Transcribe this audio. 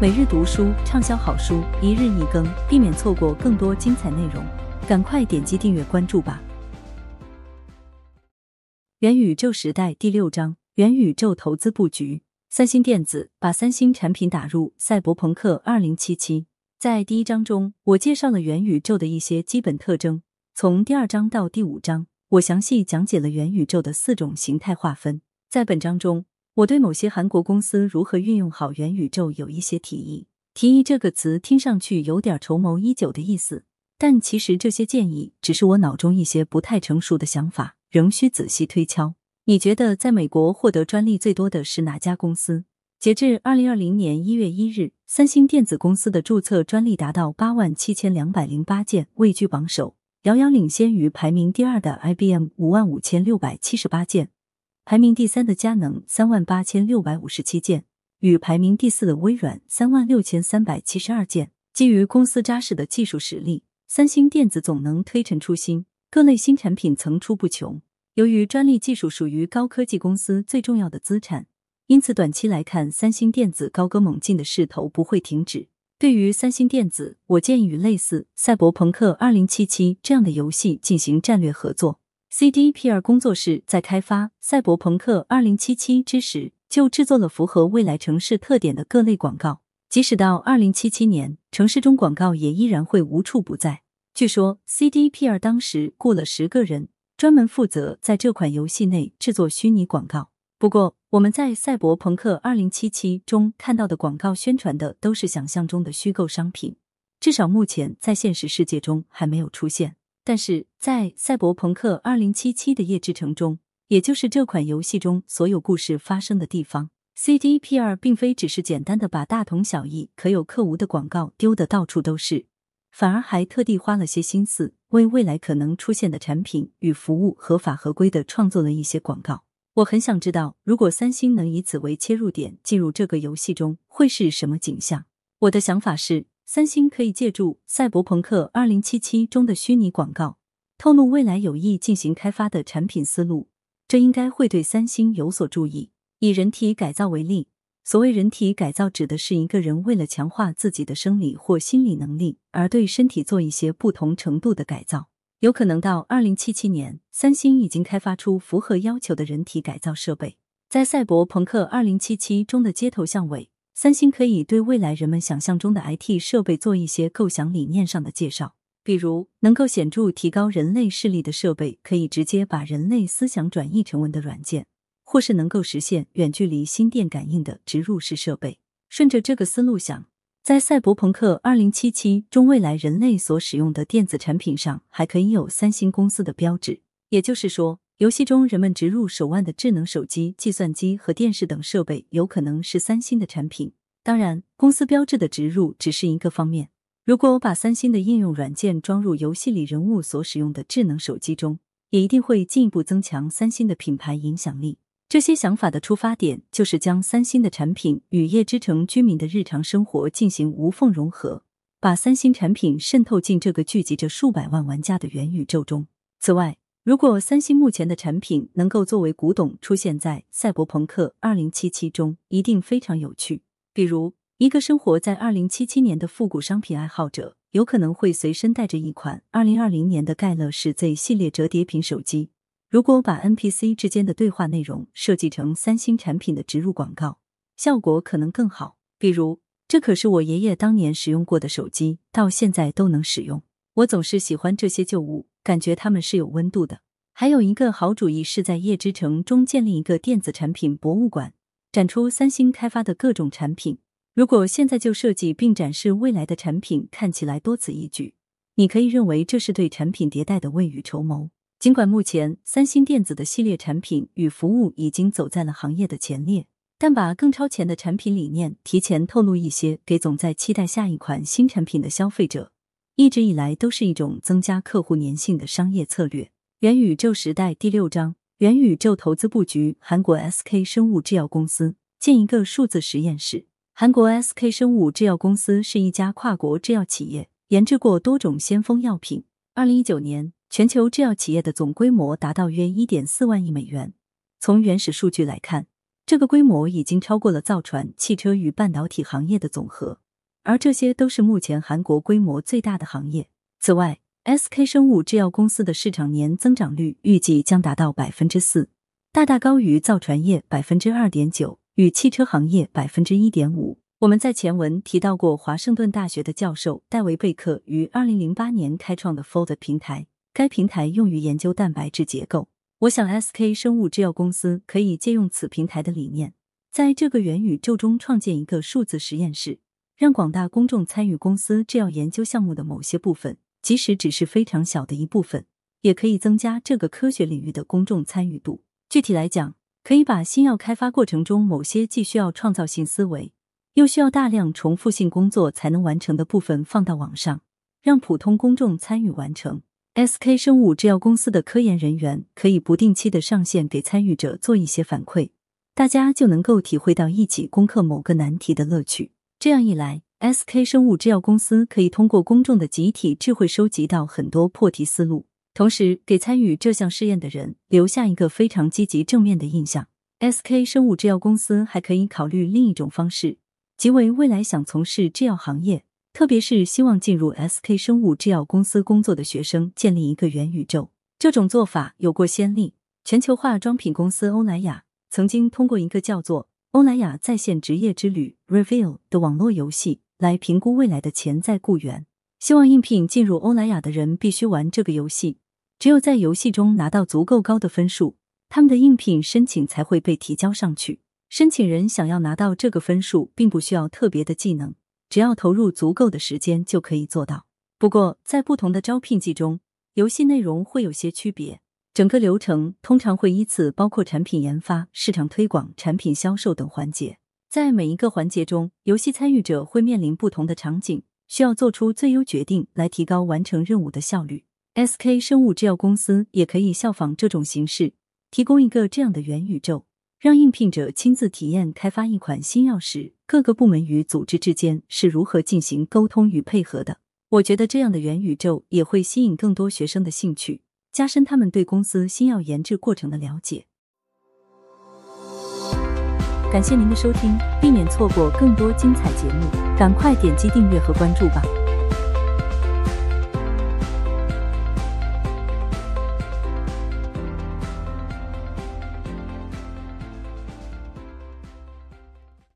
每日读书畅销好书，一日一更，避免错过更多精彩内容。赶快点击订阅关注吧！元宇宙时代第六章：元宇宙投资布局。三星电子把三星产品打入赛博朋克二零七七。在第一章中，我介绍了元宇宙的一些基本特征。从第二章到第五章，我详细讲解了元宇宙的四种形态划分。在本章中，我对某些韩国公司如何运用好元宇宙有一些提议。提议这个词听上去有点筹谋已久的意思，但其实这些建议只是我脑中一些不太成熟的想法，仍需仔细推敲。你觉得在美国获得专利最多的是哪家公司？截至二零二零年一月一日，三星电子公司的注册专利达到八万七千两百零八件，位居榜首，遥遥领先于排名第二的 IBM 五万五千六百七十八件。排名第三的佳能三万八千六百五十七件，与排名第四的微软三万六千三百七十二件。基于公司扎实的技术实力，三星电子总能推陈出新，各类新产品层出不穷。由于专利技术属于高科技公司最重要的资产，因此短期来看，三星电子高歌猛进的势头不会停止。对于三星电子，我建议与类似《赛博朋克二零七七》这样的游戏进行战略合作。CDPR 工作室在开发《赛博朋克2077》之时，就制作了符合未来城市特点的各类广告。即使到2077年，城市中广告也依然会无处不在。据说，CDPR 当时雇了十个人，专门负责在这款游戏内制作虚拟广告。不过，我们在《赛博朋克2077》中看到的广告宣传的都是想象中的虚构商品，至少目前在现实世界中还没有出现。但是在《赛博朋克2077》的夜之城中，也就是这款游戏中所有故事发生的地方，CDPR 并非只是简单的把大同小异、可有可无的广告丢得到处都是，反而还特地花了些心思，为未来可能出现的产品与服务合法合规的创作了一些广告。我很想知道，如果三星能以此为切入点进入这个游戏中，会是什么景象？我的想法是。三星可以借助《赛博朋克2077》中的虚拟广告，透露未来有意进行开发的产品思路，这应该会对三星有所注意。以人体改造为例，所谓人体改造，指的是一个人为了强化自己的生理或心理能力，而对身体做一些不同程度的改造。有可能到2077年，三星已经开发出符合要求的人体改造设备。在《赛博朋克2077》中的街头巷尾。三星可以对未来人们想象中的 IT 设备做一些构想理念上的介绍，比如能够显著提高人类视力的设备，可以直接把人类思想转译成文的软件，或是能够实现远距离心电感应的植入式设备。顺着这个思路想，在《赛博朋克2077》中，未来人类所使用的电子产品上还可以有三星公司的标志，也就是说。游戏中人们植入手腕的智能手机、计算机和电视等设备，有可能是三星的产品。当然，公司标志的植入只是一个方面。如果我把三星的应用软件装入游戏里人物所使用的智能手机中，也一定会进一步增强三星的品牌影响力。这些想法的出发点就是将三星的产品与夜之城居民的日常生活进行无缝融合，把三星产品渗透进这个聚集着数百万玩家的元宇宙中。此外，如果三星目前的产品能够作为古董出现在《赛博朋克2077》中，一定非常有趣。比如，一个生活在2077年的复古商品爱好者，有可能会随身带着一款2020年的盖乐世 Z 系列折叠屏手机。如果把 NPC 之间的对话内容设计成三星产品的植入广告，效果可能更好。比如，这可是我爷爷当年使用过的手机，到现在都能使用。我总是喜欢这些旧物。感觉他们是有温度的。还有一个好主意是在夜之城中建立一个电子产品博物馆，展出三星开发的各种产品。如果现在就设计并展示未来的产品，看起来多此一举。你可以认为这是对产品迭代的未雨绸缪。尽管目前三星电子的系列产品与服务已经走在了行业的前列，但把更超前的产品理念提前透露一些，给总在期待下一款新产品的消费者。一直以来都是一种增加客户粘性的商业策略。元宇宙时代第六章：元宇宙投资布局。韩国 SK 生物制药公司建一个数字实验室。韩国 SK 生物制药公司是一家跨国制药企业，研制过多种先锋药品。二零一九年，全球制药企业的总规模达到约一点四万亿美元。从原始数据来看，这个规模已经超过了造船、汽车与半导体行业的总和，而这些都是目前韩国规模最大的行业。此外，SK 生物制药公司的市场年增长率预计将达到百分之四，大大高于造船业百分之二点九，与汽车行业百分之一点五。我们在前文提到过，华盛顿大学的教授戴维贝克于二零零八年开创的 Fold 平台，该平台用于研究蛋白质结构。我想，SK 生物制药公司可以借用此平台的理念，在这个元宇宙中创建一个数字实验室，让广大公众参与公司制药研究项目的某些部分，即使只是非常小的一部分，也可以增加这个科学领域的公众参与度。具体来讲，可以把新药开发过程中某些既需要创造性思维。又需要大量重复性工作才能完成的部分放到网上，让普通公众参与完成。SK 生物制药公司的科研人员可以不定期的上线给参与者做一些反馈，大家就能够体会到一起攻克某个难题的乐趣。这样一来，SK 生物制药公司可以通过公众的集体智慧收集到很多破题思路，同时给参与这项试验的人留下一个非常积极正面的印象。SK 生物制药公司还可以考虑另一种方式。即为未来想从事制药行业，特别是希望进入 SK 生物制药公司工作的学生，建立一个元宇宙。这种做法有过先例，全球化妆品公司欧莱雅曾经通过一个叫做《欧莱雅在线职业之旅》（Reveal） 的网络游戏来评估未来的潜在雇员。希望应聘进入欧莱雅的人必须玩这个游戏，只有在游戏中拿到足够高的分数，他们的应聘申请才会被提交上去。申请人想要拿到这个分数，并不需要特别的技能，只要投入足够的时间就可以做到。不过，在不同的招聘季中，游戏内容会有些区别。整个流程通常会依次包括产品研发、市场推广、产品销售等环节。在每一个环节中，游戏参与者会面临不同的场景，需要做出最优决定来提高完成任务的效率。SK 生物制药公司也可以效仿这种形式，提供一个这样的元宇宙。让应聘者亲自体验开发一款新药时，各个部门与组织之间是如何进行沟通与配合的。我觉得这样的元宇宙也会吸引更多学生的兴趣，加深他们对公司新药研制过程的了解。感谢您的收听，避免错过更多精彩节目，赶快点击订阅和关注吧。